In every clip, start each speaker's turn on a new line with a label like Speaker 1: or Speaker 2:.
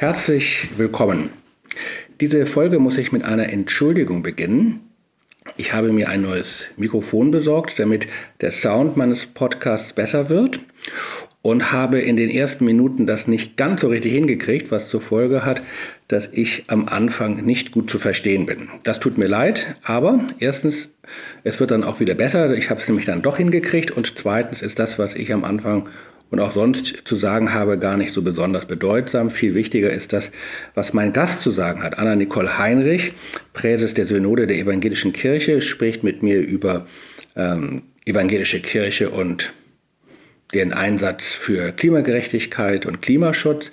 Speaker 1: Herzlich willkommen. Diese Folge muss ich mit einer Entschuldigung beginnen. Ich habe mir ein neues Mikrofon besorgt, damit der Sound meines Podcasts besser wird und habe in den ersten Minuten das nicht ganz so richtig hingekriegt, was zur Folge hat, dass ich am Anfang nicht gut zu verstehen bin. Das tut mir leid, aber erstens, es wird dann auch wieder besser. Ich habe es nämlich dann doch hingekriegt und zweitens ist das, was ich am Anfang und auch sonst zu sagen habe, gar nicht so besonders bedeutsam. Viel wichtiger ist das, was mein Gast zu sagen hat. Anna-Nicole Heinrich, Präses der Synode der Evangelischen Kirche, spricht mit mir über ähm, evangelische Kirche und den Einsatz für Klimagerechtigkeit und Klimaschutz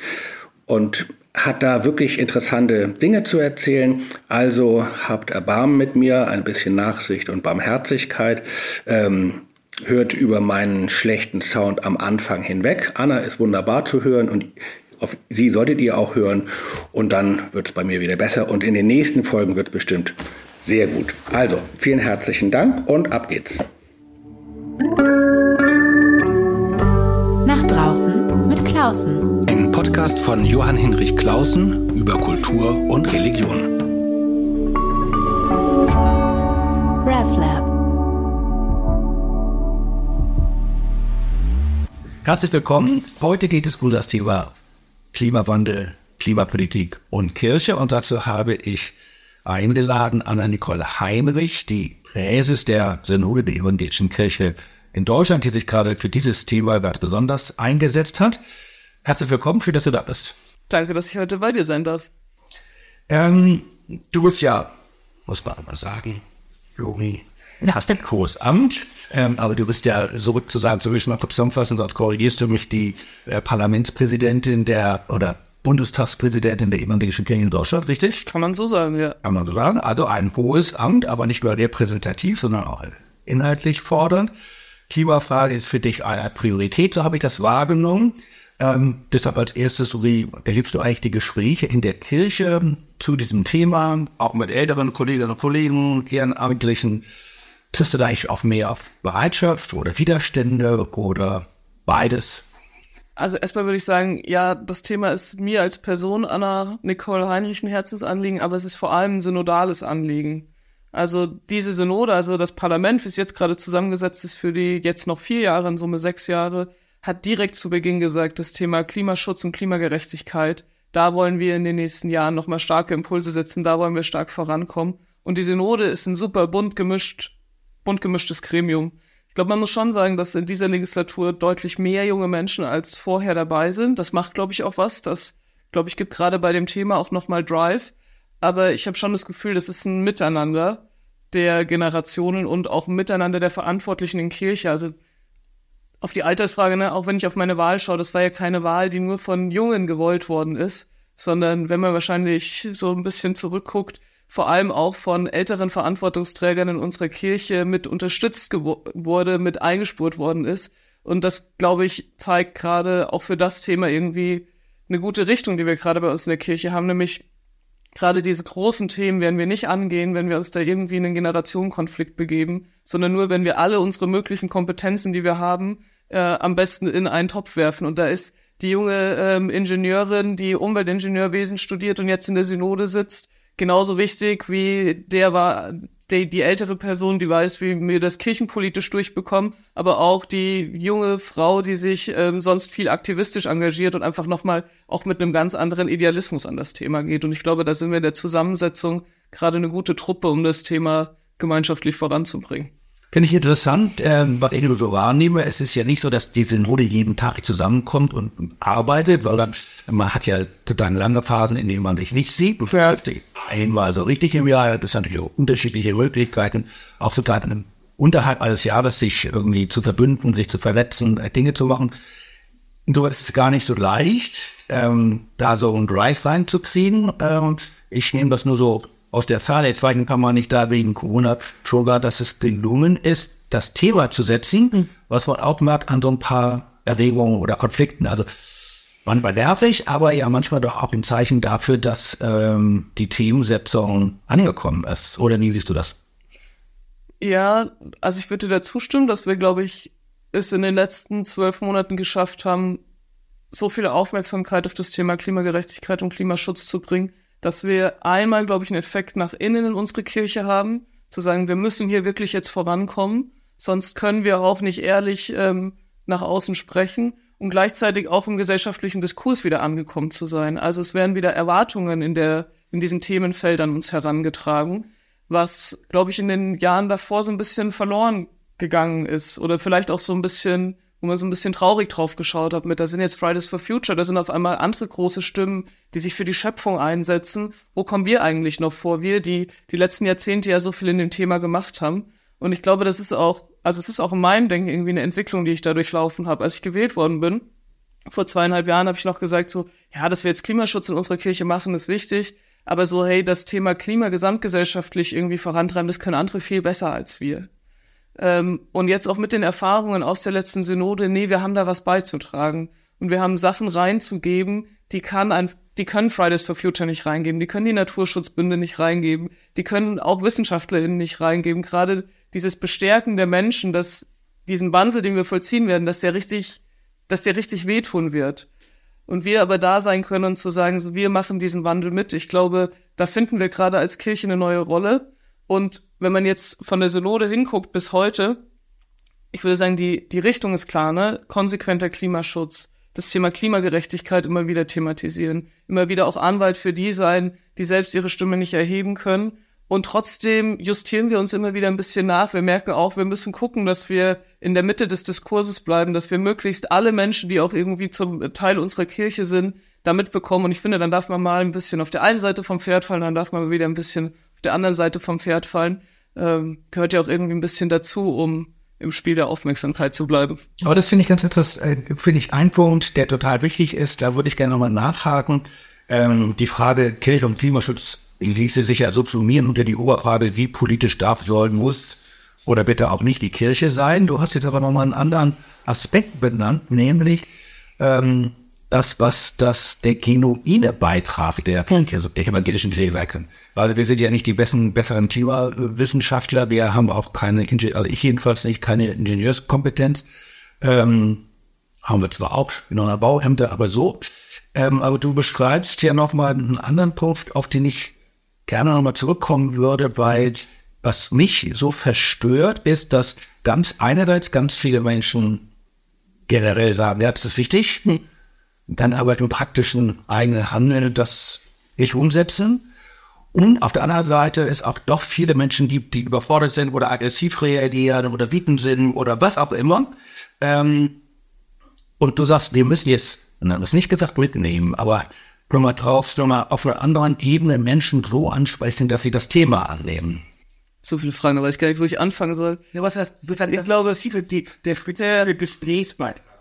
Speaker 1: und hat da wirklich interessante Dinge zu erzählen. Also habt Erbarmen mit mir, ein bisschen Nachsicht und Barmherzigkeit. Ähm, hört über meinen schlechten Sound am Anfang hinweg. Anna ist wunderbar zu hören und auf sie solltet ihr auch hören. Und dann wird es bei mir wieder besser. Und in den nächsten Folgen wird es bestimmt sehr gut. Also, vielen herzlichen Dank und ab geht's.
Speaker 2: Nach draußen mit Klausen.
Speaker 1: Ein Podcast von Johann Hinrich Klausen über Kultur und Religion. Herzlich willkommen. Heute geht es um das Thema Klimawandel, Klimapolitik und Kirche. Und dazu habe ich eingeladen Anna-Nicole Heinrich, die Präses der Synode der Evangelischen Kirche in Deutschland, die sich gerade für dieses Thema ganz besonders eingesetzt hat. Herzlich willkommen, schön, dass du da bist.
Speaker 3: Danke, dass ich heute bei dir sein darf.
Speaker 1: Ähm, du bist ja, muss man mal sagen, Juni, hast ein hohes Amt ähm, aber du bist ja sozusagen, so will ich mal kurz zusammenfassen, sonst korrigierst du mich, die äh, Parlamentspräsidentin der, oder Bundestagspräsidentin der evangelischen Kirche in Deutschland, richtig?
Speaker 3: Kann man so sagen, ja.
Speaker 1: Kann man so sagen. Also ein hohes Amt, aber nicht nur repräsentativ, sondern auch inhaltlich fordernd. Klimafrage ist für dich eine Priorität, so habe ich das wahrgenommen. Ähm, deshalb als erstes, so wie erlebst du eigentlich die Gespräche in der Kirche zu diesem Thema, auch mit älteren Kolleginnen und Kollegen, Ehrenamtlichen, Triffst du da eigentlich auf mehr auf Bereitschaft oder Widerstände oder beides?
Speaker 3: Also erstmal würde ich sagen, ja, das Thema ist mir als Person, Anna Nicole Heinrich, ein Herzensanliegen, aber es ist vor allem ein synodales Anliegen. Also diese Synode, also das Parlament, wie es jetzt gerade zusammengesetzt ist für die jetzt noch vier Jahre, in Summe sechs Jahre, hat direkt zu Beginn gesagt, das Thema Klimaschutz und Klimagerechtigkeit, da wollen wir in den nächsten Jahren nochmal starke Impulse setzen, da wollen wir stark vorankommen. Und die Synode ist ein super bunt gemischt bunt gemischtes Gremium. Ich glaube, man muss schon sagen, dass in dieser Legislatur deutlich mehr junge Menschen als vorher dabei sind. Das macht, glaube ich, auch was. Das, glaube ich, gibt gerade bei dem Thema auch nochmal Drive. Aber ich habe schon das Gefühl, das ist ein Miteinander der Generationen und auch ein Miteinander der Verantwortlichen in Kirche. Also auf die Altersfrage, ne, auch wenn ich auf meine Wahl schaue, das war ja keine Wahl, die nur von Jungen gewollt worden ist, sondern wenn man wahrscheinlich so ein bisschen zurückguckt, vor allem auch von älteren Verantwortungsträgern in unserer Kirche mit unterstützt wurde, mit eingespurt worden ist. Und das, glaube ich, zeigt gerade auch für das Thema irgendwie eine gute Richtung, die wir gerade bei uns in der Kirche haben, nämlich gerade diese großen Themen werden wir nicht angehen, wenn wir uns da irgendwie in einen Generationenkonflikt begeben, sondern nur, wenn wir alle unsere möglichen Kompetenzen, die wir haben, äh, am besten in einen Topf werfen. Und da ist die junge ähm, Ingenieurin, die Umweltingenieurwesen studiert und jetzt in der Synode sitzt, genauso wichtig wie der war, die, die ältere Person, die weiß, wie wir das kirchenpolitisch durchbekommen, aber auch die junge Frau, die sich ähm, sonst viel aktivistisch engagiert und einfach nochmal auch mit einem ganz anderen Idealismus an das Thema geht. Und ich glaube, da sind wir in der Zusammensetzung gerade eine gute Truppe, um das Thema gemeinschaftlich voranzubringen.
Speaker 1: Finde ich interessant, äh, was ich so wahrnehme. Es ist ja nicht so, dass die Synode jeden Tag zusammenkommt und arbeitet, sondern man hat ja total lange Phasen, in denen man sich nicht sieht. Man ja. einmal so richtig im Jahr. Das sind natürlich auch unterschiedliche Möglichkeiten, auch sogar unterhalb eines Jahres sich irgendwie zu verbünden, sich zu verletzen, äh, Dinge zu machen. So ist es gar nicht so leicht, ähm, da so einen Drive reinzukriegen. Ähm, ich nehme das nur so aus der Ferne, zweiten kann man nicht da wegen Corona, schon war, dass es gelungen ist, das Thema zu setzen, mhm. was man auch merkt an so ein paar Erregungen oder Konflikten. Also manchmal nervig, aber ja manchmal doch auch ein Zeichen dafür, dass ähm, die Themensetzung angekommen ist. Oder wie siehst du das?
Speaker 3: Ja, also ich würde da zustimmen, dass wir, glaube ich, es in den letzten zwölf Monaten geschafft haben, so viel Aufmerksamkeit auf das Thema Klimagerechtigkeit und Klimaschutz zu bringen, dass wir einmal, glaube ich, einen Effekt nach innen in unsere Kirche haben, zu sagen, wir müssen hier wirklich jetzt vorankommen, sonst können wir auch nicht ehrlich ähm, nach außen sprechen und gleichzeitig auch im gesellschaftlichen Diskurs wieder angekommen zu sein. Also es werden wieder Erwartungen in der in diesen Themenfeldern uns herangetragen, was, glaube ich, in den Jahren davor so ein bisschen verloren gegangen ist oder vielleicht auch so ein bisschen wo man so ein bisschen traurig drauf geschaut hat mit, da sind jetzt Fridays for Future, da sind auf einmal andere große Stimmen, die sich für die Schöpfung einsetzen. Wo kommen wir eigentlich noch vor? Wir, die die letzten Jahrzehnte ja so viel in dem Thema gemacht haben. Und ich glaube, das ist auch, also es ist auch in meinem Denken irgendwie eine Entwicklung, die ich da durchlaufen habe. Als ich gewählt worden bin, vor zweieinhalb Jahren habe ich noch gesagt so, ja, dass wir jetzt Klimaschutz in unserer Kirche machen, ist wichtig. Aber so, hey, das Thema Klima gesamtgesellschaftlich irgendwie vorantreiben, das können andere viel besser als wir. Ähm, und jetzt auch mit den Erfahrungen aus der letzten Synode, nee, wir haben da was beizutragen. Und wir haben Sachen reinzugeben, die kann ein, die können Fridays for Future nicht reingeben, die können die Naturschutzbünde nicht reingeben, die können auch WissenschaftlerInnen nicht reingeben. Gerade dieses Bestärken der Menschen, dass diesen Wandel, den wir vollziehen werden, dass der richtig, dass der richtig wehtun wird. Und wir aber da sein können und zu sagen, so wir machen diesen Wandel mit. Ich glaube, da finden wir gerade als Kirche eine neue Rolle. Und wenn man jetzt von der Synode hinguckt bis heute, ich würde sagen, die, die Richtung ist klar, ne? Konsequenter Klimaschutz, das Thema Klimagerechtigkeit immer wieder thematisieren, immer wieder auch Anwalt für die sein, die selbst ihre Stimme nicht erheben können. Und trotzdem justieren wir uns immer wieder ein bisschen nach. Wir merken auch, wir müssen gucken, dass wir in der Mitte des Diskurses bleiben, dass wir möglichst alle Menschen, die auch irgendwie zum Teil unserer Kirche sind, da mitbekommen. Und ich finde, dann darf man mal ein bisschen auf der einen Seite vom Pferd fallen, dann darf man wieder ein bisschen der anderen Seite vom Pferd fallen, ähm, gehört ja auch irgendwie ein bisschen dazu, um im Spiel der Aufmerksamkeit zu bleiben.
Speaker 1: Aber das finde ich ganz interessant, äh, finde ich ein Punkt, der total wichtig ist, da würde ich gerne nochmal nachhaken. Ähm, die Frage Kirche und Klimaschutz ließe sich ja subsumieren unter die Oberfrage, wie politisch darf, soll, muss oder bitte auch nicht die Kirche sein. Du hast jetzt aber nochmal einen anderen Aspekt benannt, nämlich ähm, das, was das der genuine Beitrag der Kirche, also der evangelischen Kirche sein kann. Weil wir sind ja nicht die besten, besseren Klimawissenschaftler, wir haben auch keine, also ich jedenfalls nicht, keine Ingenieurskompetenz. Ähm, haben wir zwar auch in einer Bauämter, aber so. Ähm, aber du beschreibst ja nochmal einen anderen Punkt, auf den ich gerne nochmal zurückkommen würde, weil was mich so verstört, ist, dass ganz einerseits ganz viele Menschen generell sagen, ja, das ist wichtig. Hm dann aber im praktischen eigenen Handeln das nicht umsetzen. Und auf der anderen Seite es auch doch viele Menschen gibt, die überfordert sind oder aggressiv reagieren oder wütend sind oder was auch immer. Ähm, und du sagst, wir müssen jetzt, und dann ist nicht gesagt mitnehmen, aber mal drauf, mal auf einer anderen Ebene Menschen so ansprechen, dass sie das Thema annehmen.
Speaker 3: So viele Fragen, aber ich gar nicht, wo ich anfangen soll.
Speaker 1: Ja, was heißt, ich glaube, es die, der spezielle Gesprächsbeitrag.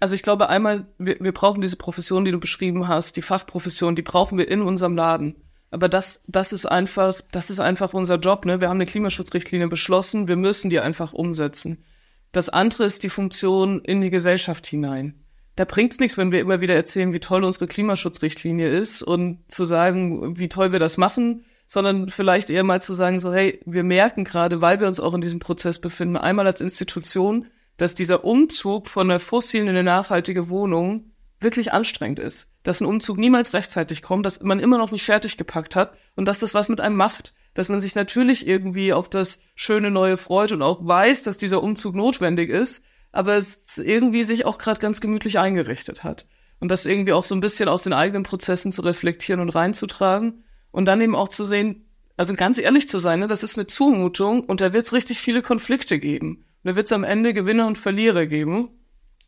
Speaker 3: Also ich glaube einmal, wir, wir brauchen diese Profession, die du beschrieben hast, die Fachprofession, die brauchen wir in unserem Laden. Aber das, das ist einfach, das ist einfach unser Job, ne? Wir haben eine Klimaschutzrichtlinie beschlossen, wir müssen die einfach umsetzen. Das andere ist die Funktion in die Gesellschaft hinein. Da bringt's nichts, wenn wir immer wieder erzählen, wie toll unsere Klimaschutzrichtlinie ist und zu sagen, wie toll wir das machen, sondern vielleicht eher mal zu sagen, so, hey, wir merken gerade, weil wir uns auch in diesem Prozess befinden, einmal als Institution, dass dieser Umzug von der fossilen in eine nachhaltige Wohnung wirklich anstrengend ist. Dass ein Umzug niemals rechtzeitig kommt, dass man immer noch nicht fertig gepackt hat und dass das was mit einem macht. Dass man sich natürlich irgendwie auf das schöne Neue freut und auch weiß, dass dieser Umzug notwendig ist, aber es irgendwie sich auch gerade ganz gemütlich eingerichtet hat. Und das irgendwie auch so ein bisschen aus den eigenen Prozessen zu reflektieren und reinzutragen und dann eben auch zu sehen, also ganz ehrlich zu sein, ne, das ist eine Zumutung und da wird es richtig viele Konflikte geben. Da wird es am Ende Gewinner und Verlierer geben.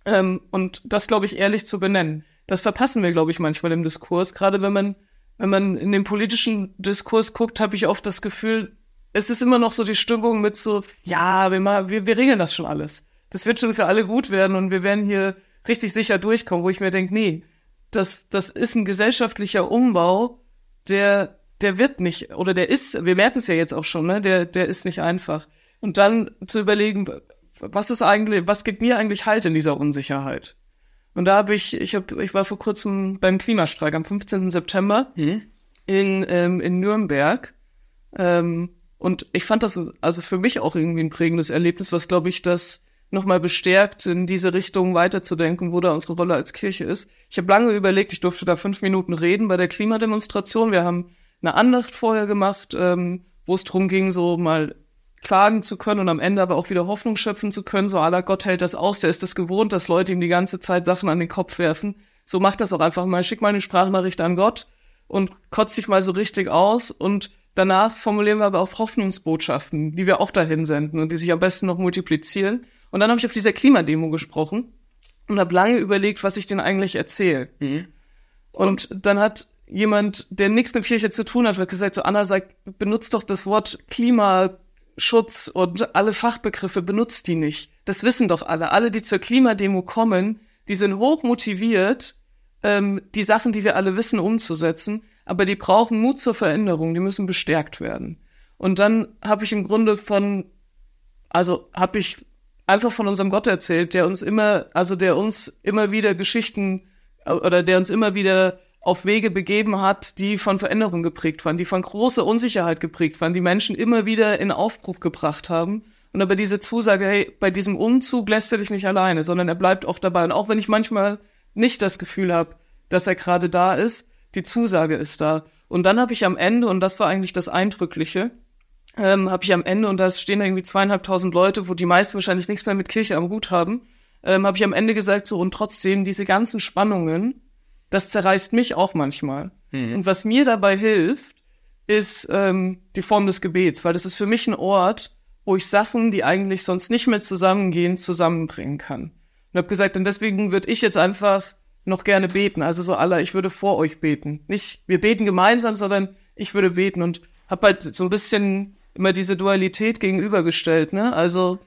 Speaker 3: Ähm, und das, glaube ich, ehrlich zu benennen. Das verpassen wir, glaube ich, manchmal im Diskurs. Gerade wenn man, wenn man in den politischen Diskurs guckt, habe ich oft das Gefühl, es ist immer noch so die Stimmung mit so, ja, wir, mal, wir, wir regeln das schon alles. Das wird schon für alle gut werden und wir werden hier richtig sicher durchkommen, wo ich mir denke, nee, das, das ist ein gesellschaftlicher Umbau, der, der wird nicht, oder der ist, wir merken es ja jetzt auch schon, ne, der, der ist nicht einfach. Und dann zu überlegen, was ist eigentlich, was gibt mir eigentlich Halt in dieser Unsicherheit? Und da habe ich, ich hab, ich war vor kurzem beim Klimastreik am 15. September mhm. in, ähm, in Nürnberg. Ähm, und ich fand das also für mich auch irgendwie ein prägendes Erlebnis, was glaube ich das nochmal bestärkt, in diese Richtung weiterzudenken, wo da unsere Rolle als Kirche ist. Ich habe lange überlegt, ich durfte da fünf Minuten reden bei der Klimademonstration. Wir haben eine Andacht vorher gemacht, ähm, wo es darum ging, so mal klagen zu können und am Ende aber auch wieder Hoffnung schöpfen zu können. So aller Gott hält das aus, der ist das gewohnt, dass Leute ihm die ganze Zeit Sachen an den Kopf werfen. So macht das auch einfach mal. Schick mal eine Sprachnachricht an Gott und kotzt dich mal so richtig aus und danach formulieren wir aber auch Hoffnungsbotschaften, die wir auch dahin senden und die sich am besten noch multiplizieren. Und dann habe ich auf dieser Klimademo gesprochen und habe lange überlegt, was ich denn eigentlich erzähle. Mhm. Und dann hat jemand, der nichts mit Kirche zu tun hat, hat gesagt, so Anna, sag, benutzt doch das Wort Klimaschutz und alle Fachbegriffe, benutzt die nicht. Das wissen doch alle. Alle, die zur Klimademo kommen, die sind hoch motiviert, ähm, die Sachen, die wir alle wissen, umzusetzen, aber die brauchen Mut zur Veränderung, die müssen bestärkt werden. Und dann habe ich im Grunde von, also habe ich einfach von unserem Gott erzählt, der uns immer, also der uns immer wieder Geschichten oder der uns immer wieder auf Wege begeben hat, die von Veränderung geprägt waren, die von großer Unsicherheit geprägt waren, die Menschen immer wieder in Aufbruch gebracht haben. Und aber diese Zusage, hey, bei diesem Umzug lässt er dich nicht alleine, sondern er bleibt oft dabei. Und auch wenn ich manchmal nicht das Gefühl habe, dass er gerade da ist, die Zusage ist da. Und dann habe ich am Ende, und das war eigentlich das Eindrückliche, ähm, habe ich am Ende, und da stehen irgendwie zweieinhalbtausend Leute, wo die meisten wahrscheinlich nichts mehr mit Kirche am Hut haben, ähm, habe ich am Ende gesagt, so, und trotzdem diese ganzen Spannungen, das zerreißt mich auch manchmal. Mhm. Und was mir dabei hilft, ist ähm, die Form des Gebets, weil das ist für mich ein Ort, wo ich Sachen, die eigentlich sonst nicht mehr zusammengehen, zusammenbringen kann. Und habe gesagt, und deswegen würde ich jetzt einfach noch gerne beten. Also so aller, ich würde vor euch beten. Nicht, wir beten gemeinsam, sondern ich würde beten und habe halt so ein bisschen immer diese Dualität gegenübergestellt, ne? Also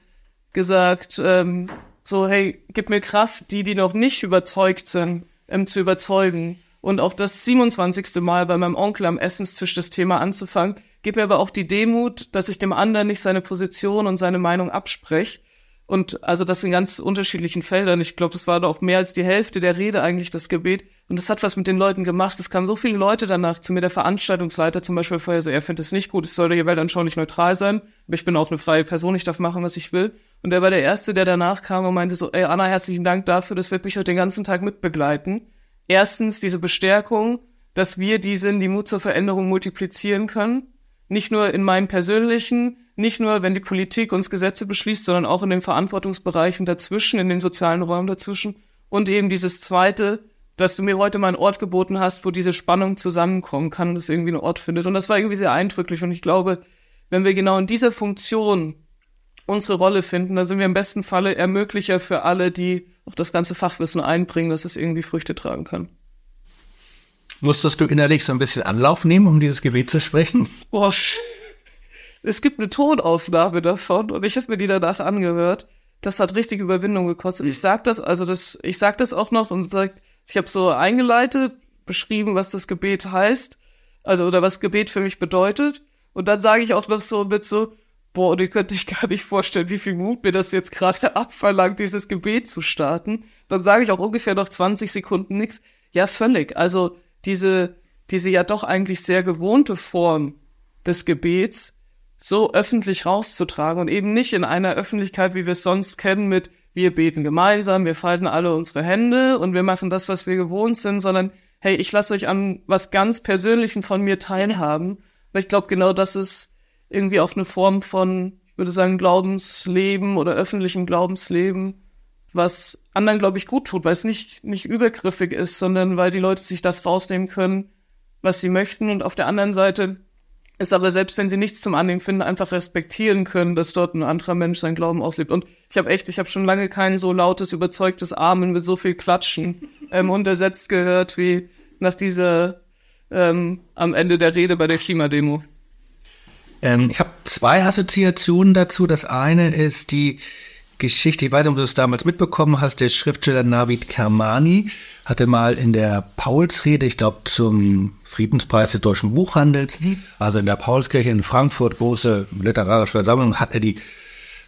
Speaker 3: gesagt, ähm, so, hey, gib mir Kraft, die, die noch nicht überzeugt sind, ähm, zu überzeugen. Und auch das 27. Mal bei meinem Onkel am Essenstisch das Thema anzufangen, gib mir aber auch die Demut, dass ich dem anderen nicht seine Position und seine Meinung abspreche, und also das in ganz unterschiedlichen Feldern. Ich glaube, das war doch mehr als die Hälfte der Rede eigentlich das Gebet. Und das hat was mit den Leuten gemacht. Es kamen so viele Leute danach zu mir, der Veranstaltungsleiter zum Beispiel vorher so, er findet es nicht gut, es soll hier weltanschaulich neutral sein. Aber ich bin auch eine freie Person, ich darf machen, was ich will. Und er war der Erste, der danach kam und meinte so, ey Anna, herzlichen Dank dafür, das wird mich heute den ganzen Tag mitbegleiten. Erstens diese Bestärkung, dass wir die sind, die Mut zur Veränderung multiplizieren können. Nicht nur in meinem persönlichen, nicht nur, wenn die Politik uns Gesetze beschließt, sondern auch in den Verantwortungsbereichen dazwischen, in den sozialen Räumen dazwischen. Und eben dieses Zweite, dass du mir heute mal einen Ort geboten hast, wo diese Spannung zusammenkommen kann und es irgendwie einen Ort findet. Und das war irgendwie sehr eindrücklich. Und ich glaube, wenn wir genau in dieser Funktion unsere Rolle finden, dann sind wir im besten Falle Ermöglicher für alle, die auch das ganze Fachwissen einbringen, dass es irgendwie Früchte tragen kann.
Speaker 1: Musstest du innerlich so ein bisschen Anlauf nehmen, um dieses Gebet zu sprechen?
Speaker 3: Boah, es gibt eine Tonaufnahme davon und ich habe mir die danach angehört. Das hat richtig Überwindung gekostet. Ich sag das, also das, ich sag das auch noch und sag, ich habe so eingeleitet, beschrieben, was das Gebet heißt, also oder was Gebet für mich bedeutet. Und dann sage ich auch noch so mit so, boah, und ihr könnt euch gar nicht vorstellen, wie viel Mut mir das jetzt gerade abverlangt, dieses Gebet zu starten. Dann sage ich auch ungefähr noch 20 Sekunden nichts. Ja, völlig. Also diese, diese ja doch eigentlich sehr gewohnte Form des Gebets so öffentlich rauszutragen und eben nicht in einer Öffentlichkeit, wie wir es sonst kennen, mit wir beten gemeinsam, wir falten alle unsere Hände und wir machen das, was wir gewohnt sind, sondern hey, ich lasse euch an was ganz Persönlichem von mir teilhaben. Weil ich glaube, genau das ist irgendwie auch eine Form von, ich würde sagen, Glaubensleben oder öffentlichem Glaubensleben, was anderen, glaube ich, gut tut, weil es nicht, nicht übergriffig ist, sondern weil die Leute sich das rausnehmen können, was sie möchten. Und auf der anderen Seite es aber selbst wenn sie nichts zum Annehmen finden, einfach respektieren können, dass dort ein anderer Mensch seinen Glauben auslebt. Und ich habe echt, ich habe schon lange kein so lautes, überzeugtes Amen mit so viel Klatschen ähm, untersetzt gehört wie nach dieser ähm, am Ende der Rede bei der Klimademo.
Speaker 1: Ähm, ich habe zwei Assoziationen dazu. Das eine ist die Geschichte, ich weiß nicht, ob du es damals mitbekommen hast, der Schriftsteller Navid Kermani hatte mal in der Paulsrede, ich glaube zum Friedenspreis des deutschen Buchhandels, mhm. also in der Paulskirche in Frankfurt, große literarische Versammlung, hat er die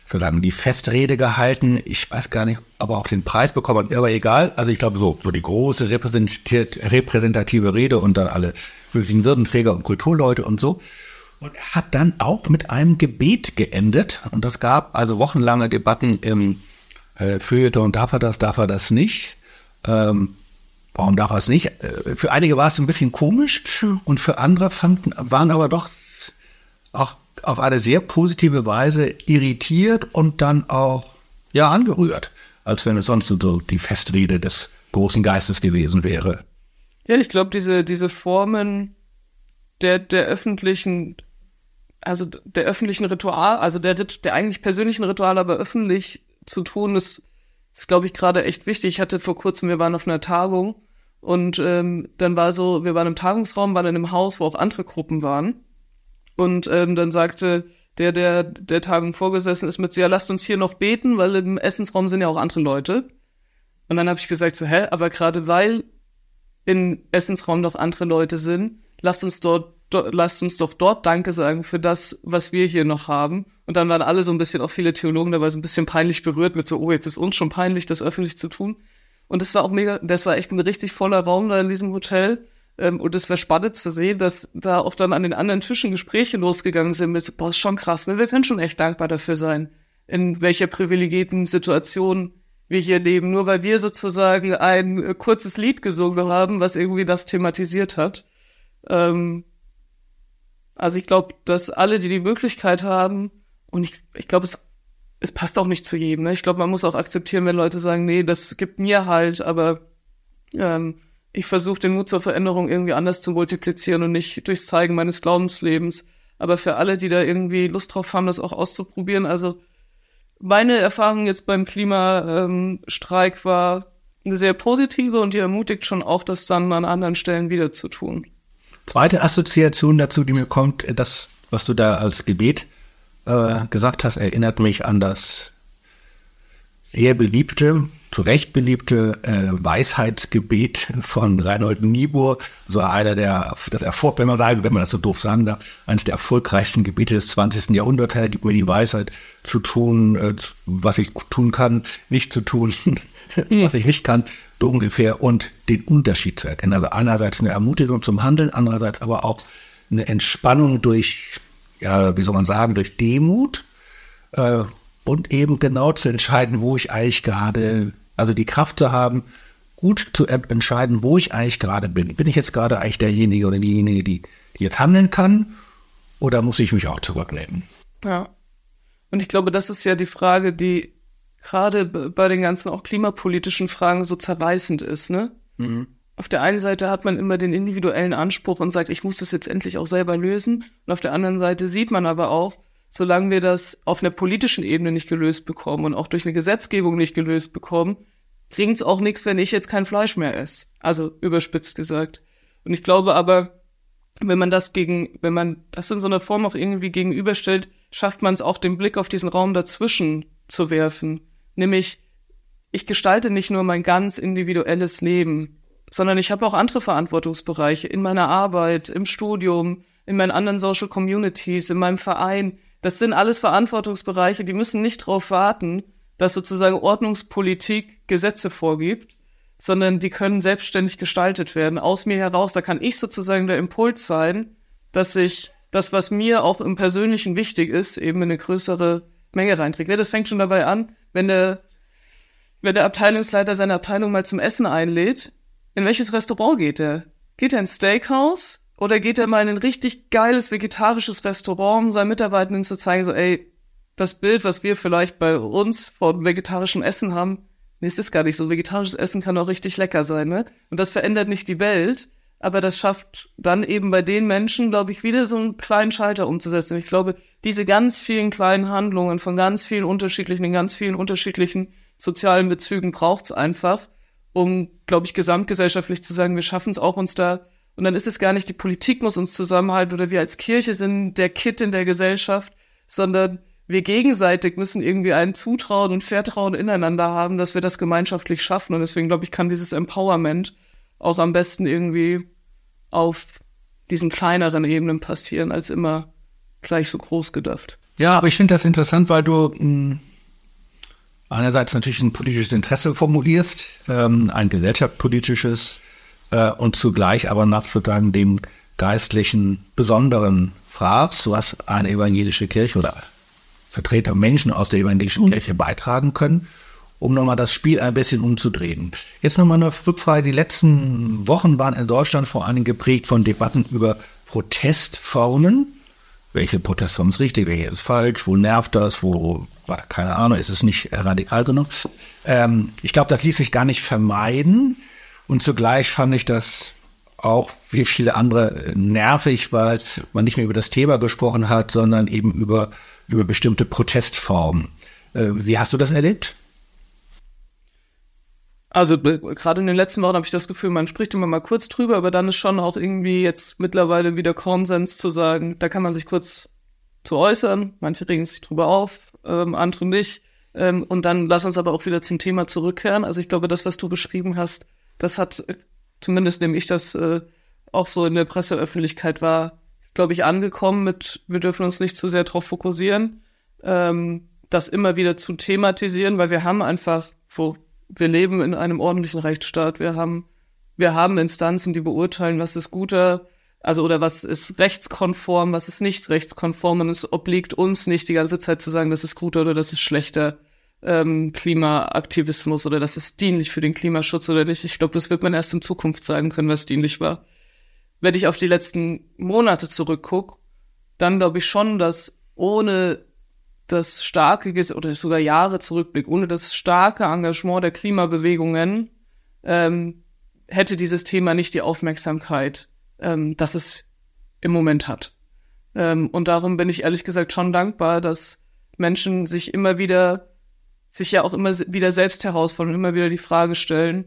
Speaker 1: sozusagen die Festrede gehalten. Ich weiß gar nicht, ob er auch den Preis bekommen hat, aber egal. Also ich glaube so, so die große repräsentative Rede und dann alle möglichen Würdenträger und Kulturleute und so und hat dann auch mit einem Gebet geendet. Und das gab also wochenlange Debatten im äh, Feuilleton, darf er das, darf er das nicht? Ähm, warum darf er es nicht? Äh, für einige war es ein bisschen komisch und für andere fanden, waren aber doch auch auf eine sehr positive Weise irritiert und dann auch ja angerührt, als wenn es sonst so die Festrede des großen Geistes gewesen wäre.
Speaker 3: Ja, ich glaube, diese, diese Formen der, der öffentlichen, also der öffentlichen Ritual, also der, der eigentlich persönlichen Ritual, aber öffentlich zu tun, ist, ist glaube ich, gerade echt wichtig. Ich hatte vor kurzem, wir waren auf einer Tagung und ähm, dann war so, wir waren im Tagungsraum, waren in einem Haus, wo auch andere Gruppen waren. Und ähm, dann sagte der, der der Tagung vorgesessen ist, mit so, ja, lasst uns hier noch beten, weil im Essensraum sind ja auch andere Leute. Und dann habe ich gesagt, so, hä, aber gerade weil im Essensraum noch andere Leute sind, lasst uns dort, do, lasst uns doch dort Danke sagen für das, was wir hier noch haben. Und dann waren alle so ein bisschen, auch viele Theologen dabei, so ein bisschen peinlich berührt mit so, oh, jetzt ist uns schon peinlich, das öffentlich zu tun. Und das war auch mega, das war echt ein richtig voller Raum da in diesem Hotel. Ähm, und es war spannend zu sehen, dass da auch dann an den anderen Tischen Gespräche losgegangen sind mit, boah, ist schon krass, ne? Wir können schon echt dankbar dafür sein, in welcher privilegierten Situation wir hier leben, nur weil wir sozusagen ein äh, kurzes Lied gesungen haben, was irgendwie das thematisiert hat. Ähm, also ich glaube, dass alle, die die Möglichkeit haben, und ich, ich glaube, es, es passt auch nicht zu jedem. Ne? Ich glaube, man muss auch akzeptieren, wenn Leute sagen, nee, das gibt mir halt, aber ähm, ich versuche den Mut zur Veränderung irgendwie anders zu multiplizieren und nicht durchs Zeigen meines Glaubenslebens. Aber für alle, die da irgendwie Lust drauf haben, das auch auszuprobieren, also meine Erfahrung jetzt beim Klimastreik ähm, war eine sehr positive und die ermutigt schon auch, das dann an anderen Stellen wieder zu tun.
Speaker 1: Zweite Assoziation dazu, die mir kommt, das, was du da als Gebet äh, gesagt hast, erinnert mich an das sehr beliebte, zu Recht beliebte äh, Weisheitsgebet von Reinhold Niebuhr, so einer der, das Erfolg, wenn man sagen, wenn man das so doof sagen darf, eines der erfolgreichsten Gebete des 20. Jahrhunderts, er gibt mir die Weisheit zu tun, äh, was ich tun kann, nicht zu tun, was ich nicht kann, so ungefähr, und den Unterschied zu erkennen. Also einerseits eine Ermutigung zum Handeln, andererseits aber auch eine Entspannung durch, ja, wie soll man sagen, durch Demut, äh, und eben genau zu entscheiden, wo ich eigentlich gerade, also die Kraft zu haben, gut zu entscheiden, wo ich eigentlich gerade bin. Bin ich jetzt gerade eigentlich derjenige oder diejenige, die, die jetzt handeln kann, oder muss ich mich auch zurücknehmen?
Speaker 3: Ja. Und ich glaube, das ist ja die Frage, die gerade bei den ganzen auch klimapolitischen Fragen so zerreißend ist, ne? Mhm. Auf der einen Seite hat man immer den individuellen Anspruch und sagt, ich muss das jetzt endlich auch selber lösen. Und auf der anderen Seite sieht man aber auch, solange wir das auf einer politischen Ebene nicht gelöst bekommen und auch durch eine Gesetzgebung nicht gelöst bekommen, bringt es auch nichts, wenn ich jetzt kein Fleisch mehr esse. Also überspitzt gesagt. Und ich glaube aber, wenn man das gegen, wenn man das in so einer Form auch irgendwie gegenüberstellt, schafft man es auch, den Blick auf diesen Raum dazwischen zu werfen. Nämlich, ich gestalte nicht nur mein ganz individuelles Leben, sondern ich habe auch andere Verantwortungsbereiche in meiner Arbeit, im Studium, in meinen anderen Social Communities, in meinem Verein, das sind alles Verantwortungsbereiche, die müssen nicht darauf warten, dass sozusagen Ordnungspolitik Gesetze vorgibt, sondern die können selbstständig gestaltet werden. Aus mir heraus, da kann ich sozusagen der Impuls sein, dass ich das, was mir auch im Persönlichen wichtig ist, eben in eine größere Menge reinträgt. Das fängt schon dabei an, wenn der, wenn der Abteilungsleiter seine Abteilung mal zum Essen einlädt, in welches Restaurant geht er? Geht er ins Steakhouse oder geht er mal in ein richtig geiles vegetarisches Restaurant, um seinen Mitarbeitenden zu zeigen, so, ey, das Bild, was wir vielleicht bei uns von vegetarischem Essen haben, nee, ist gar nicht so. Vegetarisches Essen kann auch richtig lecker sein, ne? Und das verändert nicht die Welt, aber das schafft dann eben bei den Menschen, glaube ich, wieder so einen kleinen Schalter umzusetzen. Ich glaube, diese ganz vielen kleinen Handlungen von ganz vielen unterschiedlichen, in ganz vielen unterschiedlichen sozialen Bezügen braucht's einfach, um, glaube ich, gesamtgesellschaftlich zu sagen, wir schaffen es auch, uns da und dann ist es gar nicht, die Politik muss uns zusammenhalten oder wir als Kirche sind der Kit in der Gesellschaft, sondern wir gegenseitig müssen irgendwie ein Zutrauen und Vertrauen ineinander haben, dass wir das gemeinschaftlich schaffen. Und deswegen glaube ich, kann dieses Empowerment auch am besten irgendwie auf diesen kleineren Ebenen passieren, als immer gleich so groß gedacht.
Speaker 1: Ja, aber ich finde das interessant, weil du mh, hm, einerseits natürlich ein politisches Interesse formulierst, ähm, ein gesellschaftspolitisches, äh, und zugleich aber nach sozusagen dem geistlichen Besonderen fragst, was eine evangelische Kirche oder Vertreter Menschen aus der evangelischen mhm. Kirche beitragen können. Um nochmal das Spiel ein bisschen umzudrehen. Jetzt nochmal eine Rückfrage. Die letzten Wochen waren in Deutschland vor allem geprägt von Debatten über Protestformen. Welche Protestform ist richtig, welche ist falsch, wo nervt das, wo, keine Ahnung, ist es nicht radikal genug. Ähm, ich glaube, das ließ sich gar nicht vermeiden. Und zugleich fand ich das auch wie viele andere nervig, weil man nicht mehr über das Thema gesprochen hat, sondern eben über, über bestimmte Protestformen. Äh, wie hast du das erlebt?
Speaker 3: Also gerade in den letzten Wochen habe ich das Gefühl, man spricht immer mal kurz drüber, aber dann ist schon auch irgendwie jetzt mittlerweile wieder Konsens zu sagen, da kann man sich kurz zu äußern. Manche regen sich drüber auf, ähm, andere nicht. Ähm, und dann lass uns aber auch wieder zum Thema zurückkehren. Also ich glaube, das, was du beschrieben hast, das hat, zumindest nehme ich das äh, auch so in der Presseöffentlichkeit war, glaube ich, angekommen mit, wir dürfen uns nicht zu sehr darauf fokussieren, ähm, das immer wieder zu thematisieren, weil wir haben einfach, wo wir leben in einem ordentlichen Rechtsstaat. Wir haben, wir haben Instanzen, die beurteilen, was ist guter, also oder was ist rechtskonform, was ist nicht rechtskonform. Und es obliegt uns nicht die ganze Zeit zu sagen, das ist guter oder das ist schlechter ähm, Klimaaktivismus oder das ist dienlich für den Klimaschutz oder nicht. Ich glaube, das wird man erst in Zukunft sagen können, was dienlich war. Wenn ich auf die letzten Monate zurückgucke, dann glaube ich schon, dass ohne das starke oder sogar Jahre zurückblick, ohne das starke Engagement der Klimabewegungen ähm, hätte dieses Thema nicht die Aufmerksamkeit, ähm, das es im Moment hat. Ähm, und darum bin ich ehrlich gesagt schon dankbar, dass Menschen sich immer wieder, sich ja auch immer wieder selbst herausfordern, immer wieder die Frage stellen,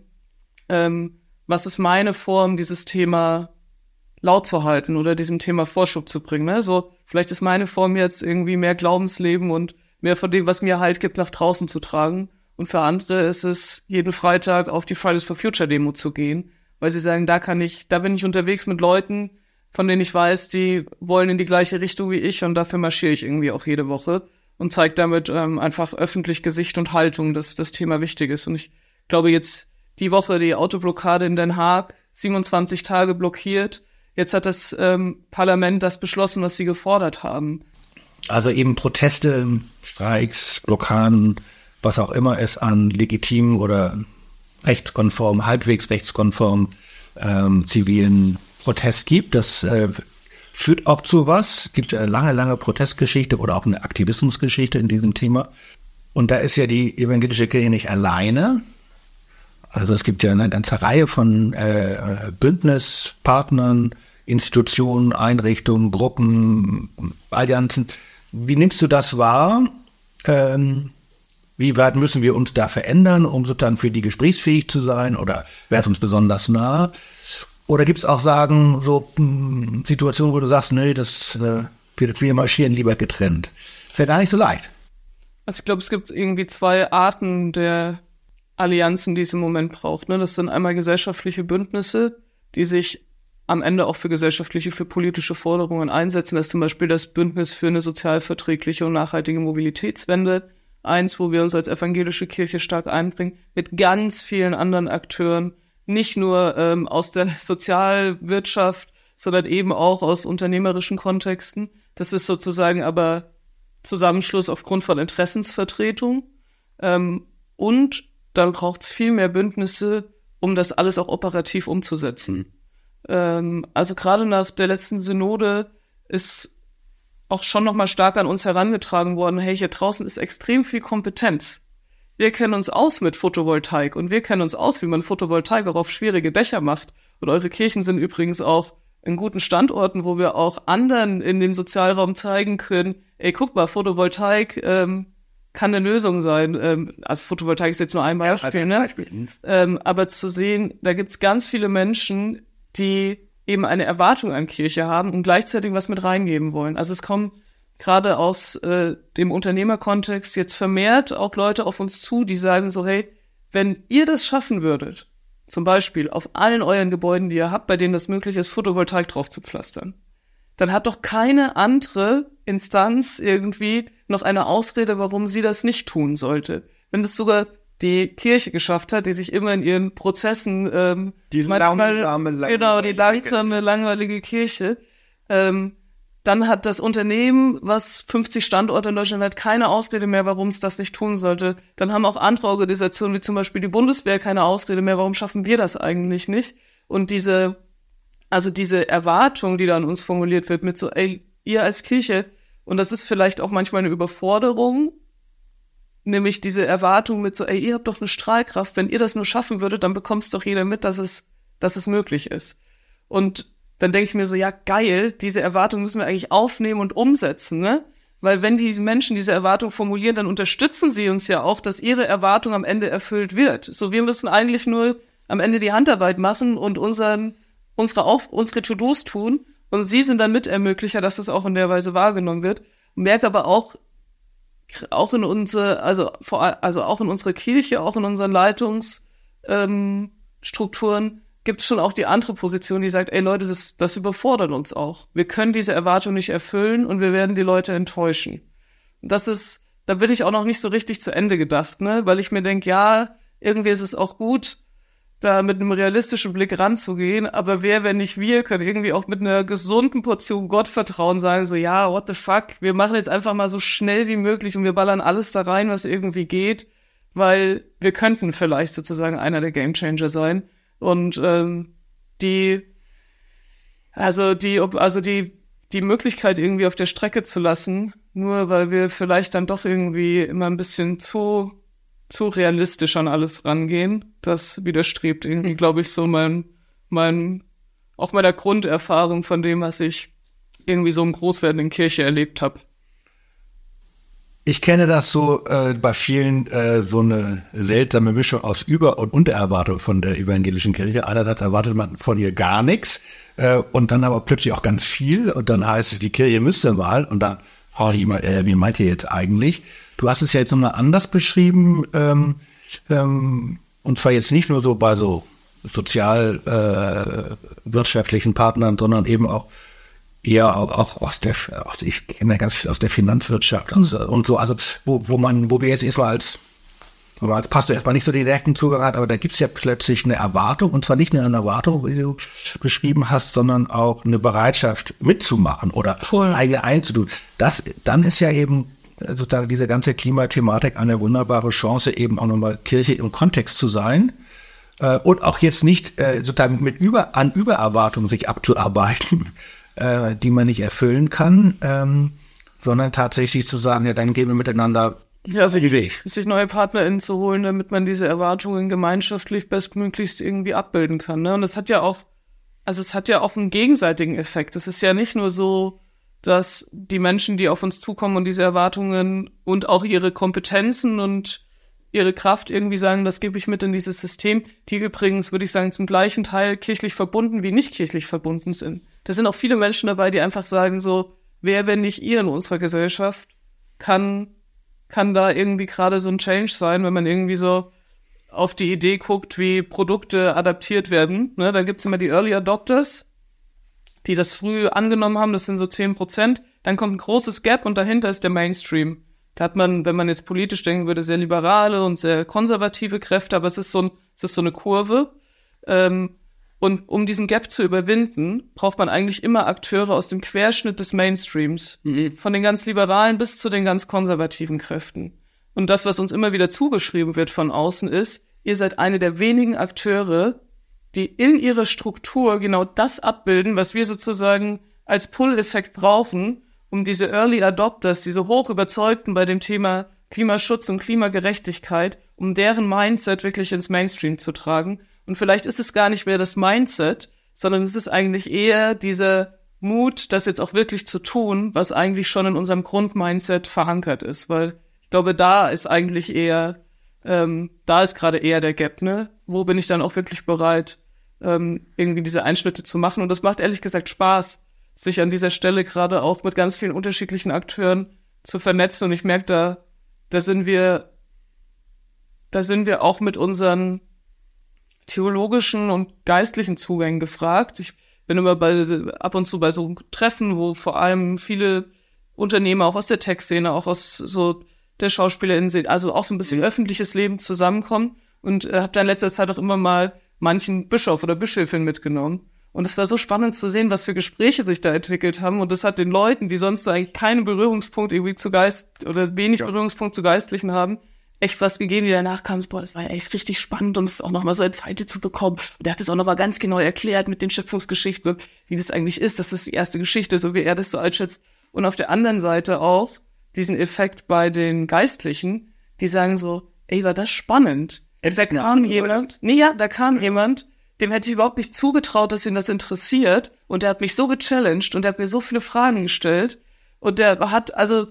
Speaker 3: ähm, was ist meine Form, dieses Thema laut zu halten oder diesem Thema Vorschub zu bringen. Ne? So, vielleicht ist meine Form jetzt irgendwie mehr Glaubensleben und mehr von dem, was mir Halt gibt, nach draußen zu tragen. Und für andere ist es, jeden Freitag auf die Fridays for Future Demo zu gehen, weil sie sagen, da kann ich, da bin ich unterwegs mit Leuten, von denen ich weiß, die wollen in die gleiche Richtung wie ich und dafür marschiere ich irgendwie auch jede Woche und zeige damit ähm, einfach öffentlich Gesicht und Haltung, dass das Thema wichtig ist. Und ich glaube jetzt die Woche die Autoblockade in Den Haag, 27 Tage blockiert, Jetzt hat das ähm, Parlament das beschlossen, was sie gefordert haben.
Speaker 1: Also eben Proteste, Streiks, Blockaden, was auch immer es an legitimen oder rechtskonform, halbwegs rechtskonform ähm, zivilen Protest gibt. Das äh, führt auch zu was. Es gibt eine lange, lange Protestgeschichte oder auch eine Aktivismusgeschichte in diesem Thema. Und da ist ja die evangelische Kirche nicht alleine. Also es gibt ja eine ganze Reihe von äh, Bündnispartnern, Institutionen, Einrichtungen, Gruppen, Allianzen. Wie nimmst du das wahr? Ähm, wie weit müssen wir uns da verändern, um sozusagen für die gesprächsfähig zu sein? Oder wäre es uns besonders nah? Oder gibt es auch Sagen, so hm, Situationen, wo du sagst, nee, das, äh, wir, marschieren lieber getrennt? Ist ja gar nicht so leicht.
Speaker 3: Also ich glaube, es gibt irgendwie zwei Arten der Allianzen, die es im Moment braucht. Ne? Das sind einmal gesellschaftliche Bündnisse, die sich am Ende auch für gesellschaftliche, für politische Forderungen einsetzen. Das ist zum Beispiel das Bündnis für eine sozialverträgliche und nachhaltige Mobilitätswende. Eins, wo wir uns als evangelische Kirche stark einbringen, mit ganz vielen anderen Akteuren, nicht nur ähm, aus der Sozialwirtschaft, sondern eben auch aus unternehmerischen Kontexten. Das ist sozusagen aber Zusammenschluss aufgrund von Interessensvertretung. Ähm, und dann braucht es viel mehr Bündnisse, um das alles auch operativ umzusetzen. Ähm, also gerade nach der letzten Synode ist auch schon noch mal stark an uns herangetragen worden, hey, hier draußen ist extrem viel Kompetenz. Wir kennen uns aus mit Photovoltaik und wir kennen uns aus, wie man Photovoltaik auch auf schwierige Dächer macht. Und eure Kirchen sind übrigens auch in guten Standorten, wo wir auch anderen in dem Sozialraum zeigen können, ey, guck mal, Photovoltaik ähm, kann eine Lösung sein. Ähm, also Photovoltaik ist jetzt nur ein Beispiel, ne? Beispiel. Ähm, aber zu sehen, da gibt's ganz viele Menschen, die eben eine Erwartung an Kirche haben und gleichzeitig was mit reingeben wollen. Also es kommen gerade aus äh, dem Unternehmerkontext jetzt vermehrt auch Leute auf uns zu, die sagen so, hey, wenn ihr das schaffen würdet, zum Beispiel auf allen euren Gebäuden, die ihr habt, bei denen das möglich ist, Photovoltaik drauf zu pflastern, dann hat doch keine andere Instanz irgendwie noch eine Ausrede, warum sie das nicht tun sollte. Wenn das sogar die Kirche geschafft hat, die sich immer in ihren Prozessen ähm,
Speaker 1: die
Speaker 3: manchmal,
Speaker 1: langsame,
Speaker 3: genau die langsame langweilige Kirche, ähm, dann hat das Unternehmen, was 50 Standorte in Deutschland hat, keine Ausrede mehr, warum es das nicht tun sollte. Dann haben auch andere Organisationen, wie zum Beispiel die Bundeswehr, keine Ausrede mehr, warum schaffen wir das eigentlich nicht? Und diese, also diese Erwartung, die da an uns formuliert wird, mit so, ey, ihr als Kirche, und das ist vielleicht auch manchmal eine Überforderung, nämlich diese Erwartung mit so, ey, ihr habt doch eine Strahlkraft, wenn ihr das nur schaffen würdet, dann bekommt es doch jeder mit, dass es, dass es möglich ist. Und dann denke ich mir so, ja, geil, diese Erwartung müssen wir eigentlich aufnehmen und umsetzen, ne? Weil wenn diese Menschen diese Erwartung formulieren, dann unterstützen sie uns ja auch, dass ihre Erwartung am Ende erfüllt wird. So, wir müssen eigentlich nur am Ende die Handarbeit machen und unseren, unsere, Auf unsere To-Dos tun. Und sie sind dann Mitermöglicher, dass das auch in der Weise wahrgenommen wird. Merke aber auch, auch in unsere, also vor, also auch in unsere Kirche, auch in unseren Leitungsstrukturen, ähm, gibt es schon auch die andere Position, die sagt, ey Leute, das, das überfordert uns auch. Wir können diese Erwartung nicht erfüllen und wir werden die Leute enttäuschen. Das ist, da bin ich auch noch nicht so richtig zu Ende gedacht, ne? Weil ich mir denke, ja, irgendwie ist es auch gut, da mit einem realistischen Blick ranzugehen, aber wer, wenn nicht wir, können irgendwie auch mit einer gesunden Portion Gottvertrauen sagen, so, ja, what the fuck, wir machen jetzt einfach mal so schnell wie möglich und wir ballern alles da rein, was irgendwie geht, weil wir könnten vielleicht sozusagen einer der Gamechanger sein. Und ähm, die, also die, also die, die Möglichkeit irgendwie auf der Strecke zu lassen, nur weil wir vielleicht dann doch irgendwie immer ein bisschen zu, zu realistisch an alles rangehen, das widerstrebt irgendwie, glaube ich, so mein, mein, auch meiner Grunderfahrung von dem, was ich irgendwie so im Großwerden in Kirche erlebt habe.
Speaker 1: Ich kenne das so äh, bei vielen äh, so eine seltsame Mischung aus Über- und Untererwartung von der evangelischen Kirche. Einerseits erwartet man von ihr gar nichts äh, und dann aber plötzlich auch ganz viel und dann heißt es, die Kirche müsste mal und dann frage ich immer, äh, wie meint ihr jetzt eigentlich? Du hast es ja jetzt nochmal anders beschrieben ähm, ähm, und zwar jetzt nicht nur so bei so sozial äh, Partnern, sondern eben auch eher auch, aus der, also ich kenne ganz viel aus der Finanzwirtschaft also, und so, also wo, wo man, wo wir jetzt erstmal als, man als Pastor erstmal nicht so den direkten Zugang hat, aber da gibt's ja plötzlich eine Erwartung, und zwar nicht nur eine Erwartung, wie du beschrieben hast, sondern auch eine Bereitschaft mitzumachen oder Voll. eigene einzutun. Das, dann ist ja eben sozusagen diese ganze Klimathematik eine wunderbare Chance, eben auch nochmal Kirche im Kontext zu sein äh, und auch jetzt nicht äh, sozusagen mit über an Übererwartung sich abzuarbeiten, äh, die man nicht erfüllen kann, ähm, sondern tatsächlich zu sagen, ja, dann gehen wir miteinander
Speaker 3: ja, sich, Weg. sich neue PartnerInnen zu holen, damit man diese Erwartungen gemeinschaftlich bestmöglichst irgendwie abbilden kann. Ne? Und das hat ja auch, also es hat ja auch einen gegenseitigen Effekt. Es ist ja nicht nur so, dass die Menschen, die auf uns zukommen und diese Erwartungen und auch ihre Kompetenzen und ihre Kraft irgendwie sagen, das gebe ich mit in dieses System, die übrigens, würde ich sagen, zum gleichen Teil kirchlich verbunden wie nicht kirchlich verbunden sind. Da sind auch viele Menschen dabei, die einfach sagen so, wer, wenn nicht ihr in unserer Gesellschaft, kann, kann da irgendwie gerade so ein Change sein, wenn man irgendwie so auf die Idee guckt, wie Produkte adaptiert werden. Ne, da gibt's immer die Early Adopters, die das früh angenommen haben, das sind so zehn Prozent. Dann kommt ein großes Gap und dahinter ist der Mainstream. Da hat man, wenn man jetzt politisch denken würde, sehr liberale und sehr konservative Kräfte, aber es ist so, ein, es ist so eine Kurve. Ähm, und um diesen Gap zu überwinden, braucht man eigentlich immer Akteure aus dem Querschnitt des Mainstreams. Mhm. Von den ganz liberalen bis zu den ganz konservativen Kräften. Und das, was uns immer wieder zugeschrieben wird von außen, ist, ihr seid eine der wenigen Akteure, die in ihrer Struktur genau das abbilden, was wir sozusagen als Pull-Effekt brauchen, um diese Early Adopters, diese hoch überzeugten bei dem Thema Klimaschutz und Klimagerechtigkeit, um deren Mindset wirklich ins Mainstream zu tragen und vielleicht ist es gar nicht mehr das Mindset, sondern es ist eigentlich eher dieser Mut, das jetzt auch wirklich zu tun, was eigentlich schon in unserem Grundmindset verankert ist. Weil ich glaube, da ist eigentlich eher, ähm, da ist gerade eher der Gap, ne? Wo bin ich dann auch wirklich bereit, ähm, irgendwie diese Einschnitte zu machen? Und das macht ehrlich gesagt Spaß, sich an dieser Stelle gerade auch mit ganz vielen unterschiedlichen Akteuren zu vernetzen. Und ich merke da, da sind wir, da sind wir auch mit unseren theologischen und geistlichen Zugängen gefragt. Ich bin immer bei, ab und zu bei so Treffen, wo vor allem viele Unternehmer auch aus der Tech-Szene, auch aus so der SchauspielerInnen, also auch so ein bisschen öffentliches Leben zusammenkommen und äh, habe da in letzter Zeit auch immer mal manchen Bischof oder Bischöfin mitgenommen. Und es war so spannend zu sehen, was für Gespräche sich da entwickelt haben. Und das hat den Leuten, die sonst eigentlich keinen Berührungspunkt irgendwie zu Geist oder wenig ja. Berührungspunkt zu Geistlichen haben, echt was gegeben, die danach kamen, boah, das war echt richtig spannend und es auch nochmal so entfaltet zu bekommen. Und er hat es auch nochmal ganz genau erklärt mit den Schöpfungsgeschichten, wie das eigentlich ist, dass das die erste Geschichte so wie er das so einschätzt. Und auf der anderen Seite auch diesen Effekt bei den Geistlichen, die sagen so, ey, war das spannend. Da kam jemand, nee, ja, da kam jemand, dem hätte ich überhaupt nicht zugetraut, dass ihn das interessiert. Und der hat mich so gechallenged und der hat mir so viele Fragen gestellt. Und der hat, also,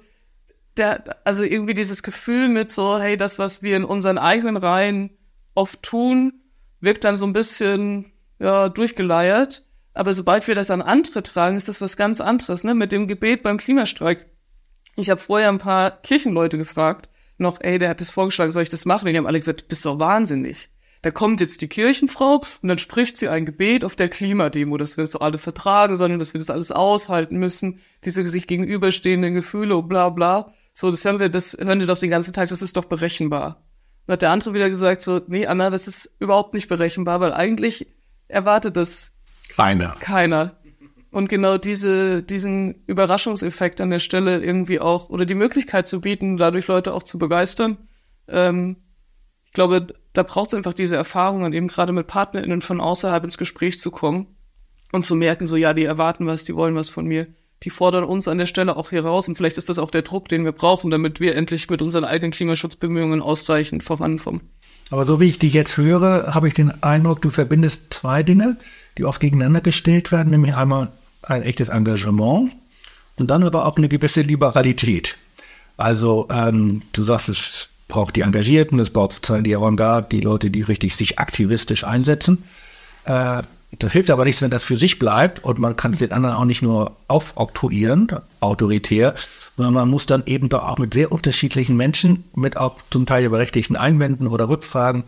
Speaker 3: der, also irgendwie dieses Gefühl mit so, hey, das, was wir in unseren eigenen Reihen oft tun, wirkt dann so ein bisschen, ja, durchgeleiert. Aber sobald wir das an andere tragen, ist das was ganz anderes, ne? Mit dem Gebet beim Klimastreik. Ich habe vorher ein paar Kirchenleute gefragt, noch, ey, der hat das vorgeschlagen, soll ich das machen? Und die haben alle gesagt, bist doch wahnsinnig. Da kommt jetzt die Kirchenfrau und dann spricht sie ein Gebet auf der Klimademo, dass wir das so alle vertragen sollen, dass wir das alles aushalten müssen, diese sich gegenüberstehenden Gefühle und bla bla. So, das hören wir, das hören wir doch den ganzen Tag, das ist doch berechenbar. Und hat der andere wieder gesagt, so, nee, Anna, das ist überhaupt nicht berechenbar, weil eigentlich erwartet das
Speaker 1: keiner.
Speaker 3: Keiner. Und genau diese, diesen Überraschungseffekt an der Stelle irgendwie auch, oder die Möglichkeit zu bieten, dadurch Leute auch zu begeistern. Ähm, ich glaube, da braucht es einfach diese Erfahrungen, eben gerade mit PartnerInnen von außerhalb ins Gespräch zu kommen und zu merken, so, ja, die erwarten was, die wollen was von mir. Die fordern uns an der Stelle auch hier raus und vielleicht ist das auch der Druck, den wir brauchen, damit wir endlich mit unseren eigenen Klimaschutzbemühungen ausreichend vorankommen.
Speaker 1: Aber so wie ich dich jetzt höre, habe ich den Eindruck, du verbindest zwei Dinge, die oft gegeneinander gestellt werden, nämlich einmal ein echtes Engagement und dann aber auch eine gewisse Liberalität. Also ähm, du sagst, es braucht die Engagierten, es braucht die Avantgarde, die Leute, die richtig sich aktivistisch einsetzen. Äh, das hilft aber nichts, wenn das für sich bleibt und man kann den anderen auch nicht nur aufoktroyieren, autoritär, sondern man muss dann eben doch auch mit sehr unterschiedlichen Menschen, mit auch zum Teil berechtigten Einwänden oder Rückfragen,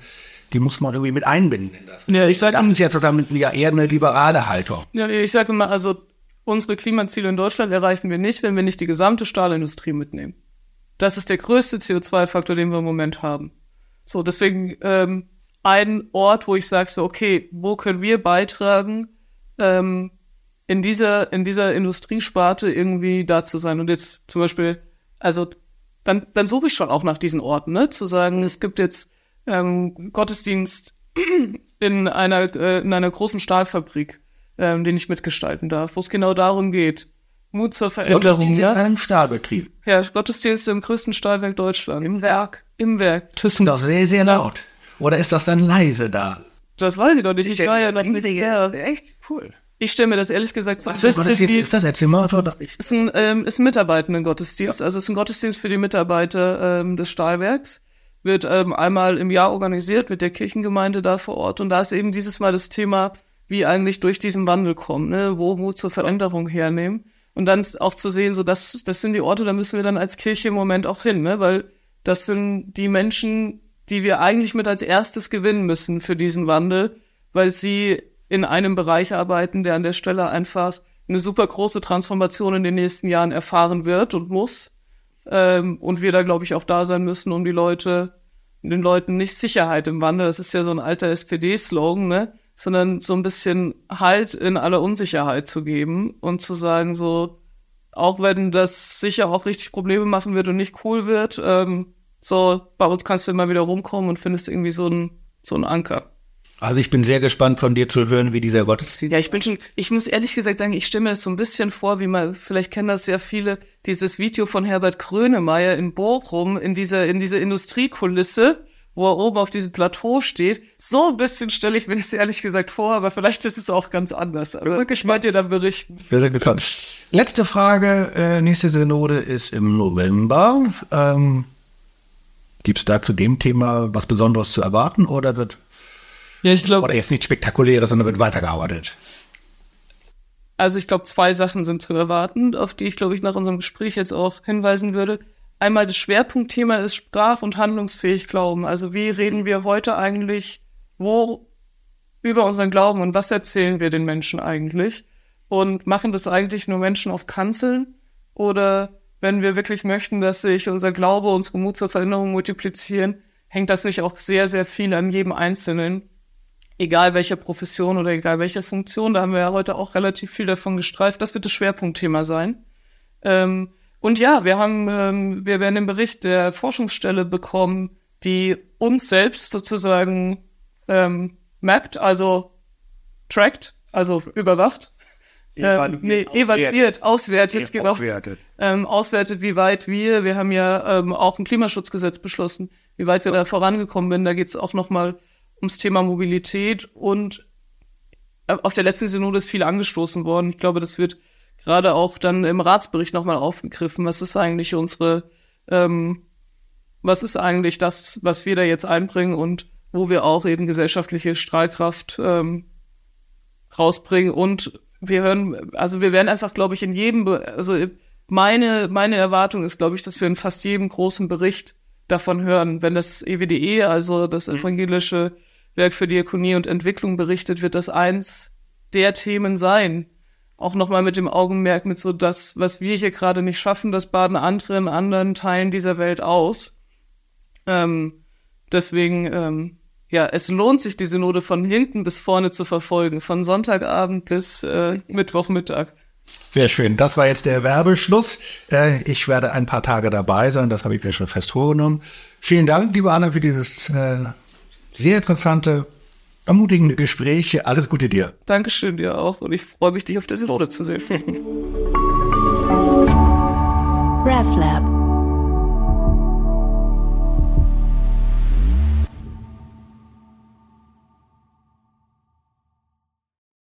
Speaker 1: die muss man irgendwie mit einbinden.
Speaker 3: Ja, ich sage,
Speaker 1: das ist ja ja eher eine liberale Haltung.
Speaker 3: Ja, ich sage immer, also unsere Klimaziele in Deutschland erreichen wir nicht, wenn wir nicht die gesamte Stahlindustrie mitnehmen. Das ist der größte CO2-Faktor, den wir im Moment haben. So, deswegen ähm, ein Ort, wo ich sage so, okay, wo können wir beitragen, ähm, in dieser in dieser Industriesparte irgendwie da zu sein und jetzt zum Beispiel, also dann dann suche ich schon auch nach diesen Orten, ne, zu sagen, es gibt jetzt ähm, Gottesdienst in einer äh, in einer großen Stahlfabrik, ähm, den ich mitgestalten darf, wo es genau darum geht, Mut zur Veränderung.
Speaker 1: Ja? In einem Stahlbetrieb.
Speaker 3: Ja, Gottesdienst im größten Stahlwerk Deutschlands.
Speaker 1: Im Werk.
Speaker 3: Im Werk.
Speaker 1: Thyssen. Ist doch sehr, sehr laut. Oder ist das dann leise da?
Speaker 3: Das weiß ich doch nicht. Ich, ich war ja noch nicht
Speaker 1: der. Echt cool.
Speaker 3: Ich stelle mir das ehrlich gesagt so
Speaker 1: ein bisschen wie... Ist das? Erzähl mal.
Speaker 3: Ist ein, ähm, ist ein Mitarbeitenden-Gottesdienst. Ja. Also es ist ein Gottesdienst für die Mitarbeiter ähm, des Stahlwerks. Wird ähm, einmal im Jahr organisiert mit der Kirchengemeinde da vor Ort. Und da ist eben dieses Mal das Thema, wie eigentlich durch diesen Wandel kommen, ne? wo Mut zur Veränderung hernehmen. Und dann auch zu sehen, so das, das sind die Orte, da müssen wir dann als Kirche im Moment auch hin, ne? weil das sind die Menschen, die wir eigentlich mit als erstes gewinnen müssen für diesen Wandel, weil sie in einem Bereich arbeiten, der an der Stelle einfach eine super große Transformation in den nächsten Jahren erfahren wird und muss. Ähm, und wir da, glaube ich, auch da sein müssen, um die Leute, den Leuten nicht Sicherheit im Wandel, das ist ja so ein alter SPD-Slogan, ne? Sondern so ein bisschen Halt in aller Unsicherheit zu geben und zu sagen, so, auch wenn das sicher auch richtig Probleme machen wird und nicht cool wird, ähm, so, bei uns kannst du immer wieder rumkommen und findest irgendwie so ein, so ein Anker.
Speaker 1: Also ich bin sehr gespannt von dir zu hören, wie dieser Gottesdienst.
Speaker 3: Ja, ich bin schon, ich muss ehrlich gesagt sagen, ich mir das so ein bisschen vor, wie man, vielleicht kennen das sehr viele, dieses Video von Herbert Grönemeyer in Bochum, in dieser, in dieser Industriekulisse, wo er oben auf diesem Plateau steht. So ein bisschen stelle ich mir das ehrlich gesagt vor, aber vielleicht ist es auch ganz anders. Aber ich gespannt, dir dann berichten.
Speaker 1: Wir sind gespannt. Letzte Frage. Äh, nächste Synode ist im November. Ähm, Gibt es da zu dem Thema was Besonderes zu erwarten oder wird
Speaker 3: ja, ich glaube.
Speaker 1: Oder jetzt nicht spektakuläres, sondern wird weitergearbeitet?
Speaker 3: Also ich glaube, zwei Sachen sind zu erwarten, auf die ich, glaube ich, nach unserem Gespräch jetzt auch hinweisen würde. Einmal das Schwerpunktthema ist sprach- und handlungsfähig Glauben. Also wie reden wir heute eigentlich wo über unseren Glauben und was erzählen wir den Menschen eigentlich? Und machen das eigentlich nur Menschen auf Kanzeln? Oder wenn wir wirklich möchten, dass sich unser Glaube, unsere Mut zur Veränderung multiplizieren, hängt das nicht auch sehr, sehr viel an jedem Einzelnen? egal welcher Profession oder egal welcher Funktion, da haben wir ja heute auch relativ viel davon gestreift, das wird das Schwerpunktthema sein. Ähm, und ja, wir haben, ähm, wir werden den Bericht der Forschungsstelle bekommen, die uns selbst sozusagen ähm, mappt, also trackt, also überwacht. Ähm, nee, evaluiert, auswertet, genau. Auswertet. Ähm, auswertet, wie weit wir, wir haben ja ähm, auch ein Klimaschutzgesetz beschlossen, wie weit wir da vorangekommen sind. Da geht es auch nochmal ums Thema Mobilität und äh, auf der letzten Synode ist viel angestoßen worden. Ich glaube, das wird gerade auch dann im Ratsbericht nochmal aufgegriffen. Was ist eigentlich unsere, ähm, was ist eigentlich das, was wir da jetzt einbringen und wo wir auch eben gesellschaftliche Strahlkraft ähm, rausbringen und wir hören, also wir werden einfach, glaube ich, in jedem, also meine, meine Erwartung ist, glaube ich, dass wir in fast jedem großen Bericht davon hören. Wenn das EWDE, also das mhm. evangelische Werk für Diakonie und Entwicklung berichtet, wird das eins der Themen sein. Auch nochmal mit dem Augenmerk mit so das, was wir hier gerade nicht schaffen, das baden andere in anderen Teilen dieser Welt aus. Ähm, deswegen, ähm, ja, es lohnt sich, die Synode von hinten bis vorne zu verfolgen, von Sonntagabend bis äh, Mittwochmittag.
Speaker 1: Sehr schön. Das war jetzt der Werbeschluss. Äh, ich werde ein paar Tage dabei sein. Das habe ich mir schon fest vorgenommen. Vielen Dank, liebe Anna, für dieses äh, sehr interessante, ermutigende Gespräch. Alles Gute dir.
Speaker 3: Dankeschön dir auch. Und ich freue mich, dich auf der Synode zu sehen. RefLab